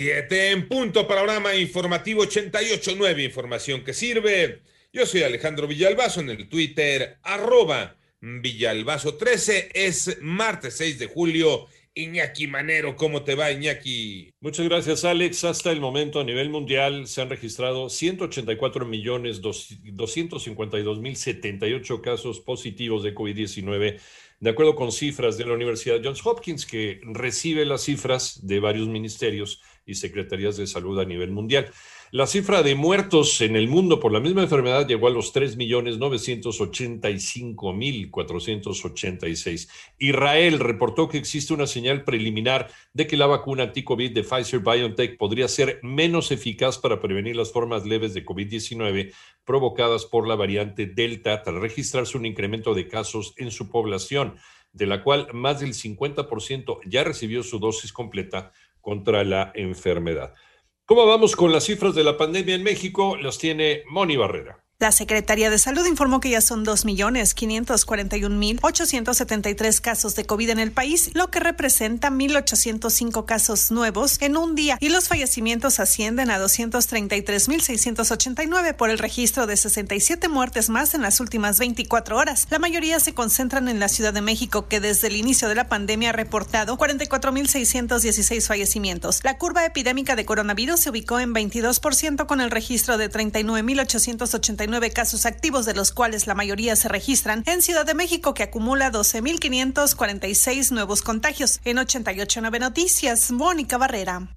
Siete en punto, panorama informativo 88.9, información que sirve. Yo soy Alejandro Villalbazo en el Twitter, arroba Villalbazo13. Es martes 6 de julio. Iñaki Manero, ¿cómo te va, Iñaki? Muchas gracias, Alex. Hasta el momento, a nivel mundial, se han registrado 184 millones 252 mil 78 casos positivos de COVID-19 de acuerdo con cifras de la Universidad Johns Hopkins, que recibe las cifras de varios ministerios y secretarías de salud a nivel mundial. La cifra de muertos en el mundo por la misma enfermedad llegó a los 3.985.486. Israel reportó que existe una señal preliminar de que la vacuna anti-COVID de Pfizer BioNTech podría ser menos eficaz para prevenir las formas leves de COVID-19 provocadas por la variante Delta tras registrarse un incremento de casos en su población, de la cual más del 50% ya recibió su dosis completa contra la enfermedad. ¿Cómo vamos con las cifras de la pandemia en México? Las tiene Moni Barrera. La Secretaría de Salud informó que ya son 2.541.873 casos de COVID en el país, lo que representa 1.805 casos nuevos en un día y los fallecimientos ascienden a 233.689 por el registro de 67 muertes más en las últimas 24 horas. La mayoría se concentran en la Ciudad de México, que desde el inicio de la pandemia ha reportado 44.616 fallecimientos. La curva epidémica de coronavirus se ubicó en 22% con el registro de 39.889 casos activos, de los cuales la mayoría se registran en Ciudad de México, que acumula 12.546 nuevos contagios. En 88.9 Noticias, Mónica Barrera.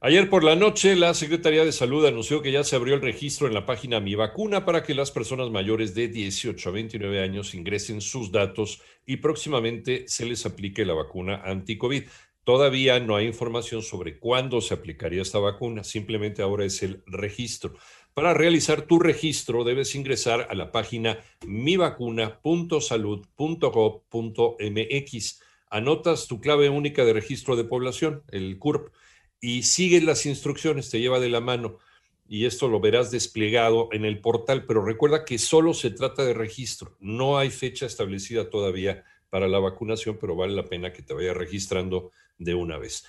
Ayer por la noche, la Secretaría de Salud anunció que ya se abrió el registro en la página Mi Vacuna para que las personas mayores de 18 a 29 años ingresen sus datos y próximamente se les aplique la vacuna anti-COVID. Todavía no hay información sobre cuándo se aplicaría esta vacuna, simplemente ahora es el registro. Para realizar tu registro debes ingresar a la página mivacuna.salud.gov.mx. Anotas tu clave única de registro de población, el CURP, y sigues las instrucciones, te lleva de la mano y esto lo verás desplegado en el portal, pero recuerda que solo se trata de registro, no hay fecha establecida todavía para la vacunación, pero vale la pena que te vayas registrando de una vez.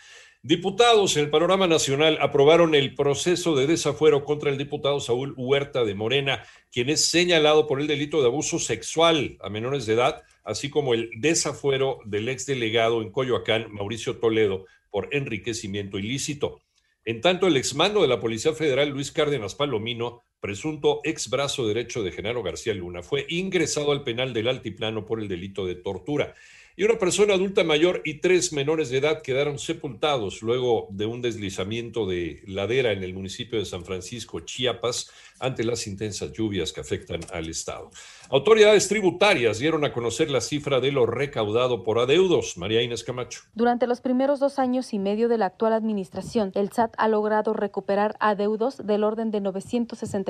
Diputados en el panorama nacional aprobaron el proceso de desafuero contra el diputado Saúl Huerta de Morena, quien es señalado por el delito de abuso sexual a menores de edad, así como el desafuero del exdelegado en Coyoacán, Mauricio Toledo, por enriquecimiento ilícito. En tanto, el exmando de la Policía Federal, Luis Cárdenas Palomino, presunto ex brazo derecho de Genaro García Luna, fue ingresado al penal del Altiplano por el delito de tortura y una persona adulta mayor y tres menores de edad quedaron sepultados luego de un deslizamiento de ladera en el municipio de San Francisco, Chiapas, ante las intensas lluvias que afectan al Estado. Autoridades tributarias dieron a conocer la cifra de lo recaudado por adeudos. María Inés Camacho. Durante los primeros dos años y medio de la actual administración, el SAT ha logrado recuperar adeudos del orden de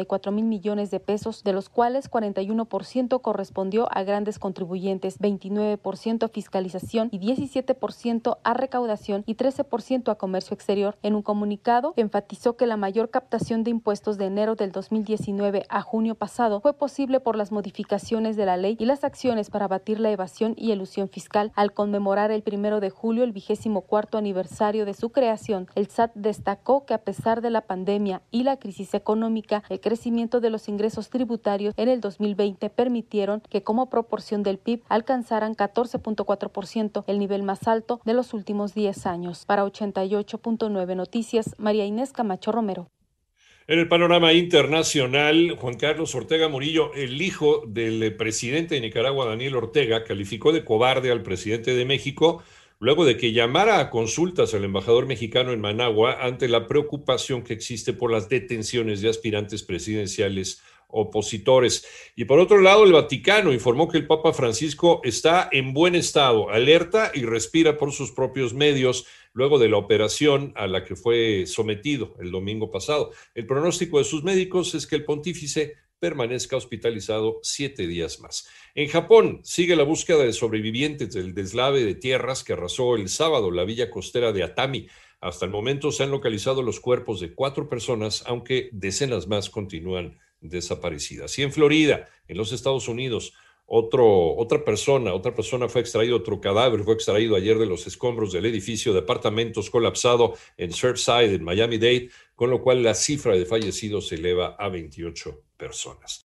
964 mil millones de pesos, de los cuales 41% correspondió a grandes contribuyentes, 29% a fiscalización y 17% a recaudación y 13% a comercio exterior. En un comunicado, enfatizó que la mayor captación de impuestos de enero del 2019 a junio pasado fue posible por las modificaciones de la ley y las acciones para abatir la evasión y elusión fiscal. Al conmemorar el primero de julio, el vigésimo cuarto aniversario de su creación, el SAT destacó que a pesar de la pandemia y la crisis económica, el de los ingresos tributarios en el 2020 permitieron que como proporción del PIB alcanzaran 14.4%, el nivel más alto de los últimos 10 años. Para 88.9 Noticias, María Inés Camacho Romero. En el panorama internacional, Juan Carlos Ortega Murillo, el hijo del presidente de Nicaragua, Daniel Ortega, calificó de cobarde al presidente de México luego de que llamara a consultas al embajador mexicano en Managua ante la preocupación que existe por las detenciones de aspirantes presidenciales opositores. Y por otro lado, el Vaticano informó que el Papa Francisco está en buen estado, alerta y respira por sus propios medios luego de la operación a la que fue sometido el domingo pasado. El pronóstico de sus médicos es que el pontífice permanezca hospitalizado siete días más. En Japón sigue la búsqueda de sobrevivientes del deslave de tierras que arrasó el sábado la villa costera de Atami. Hasta el momento se han localizado los cuerpos de cuatro personas, aunque decenas más continúan desaparecidas. Y en Florida, en los Estados Unidos, otro, otra persona, otra persona fue extraído, otro cadáver fue extraído ayer de los escombros del edificio de apartamentos colapsado en Surfside, en Miami-Dade, con lo cual la cifra de fallecidos se eleva a 28 personas.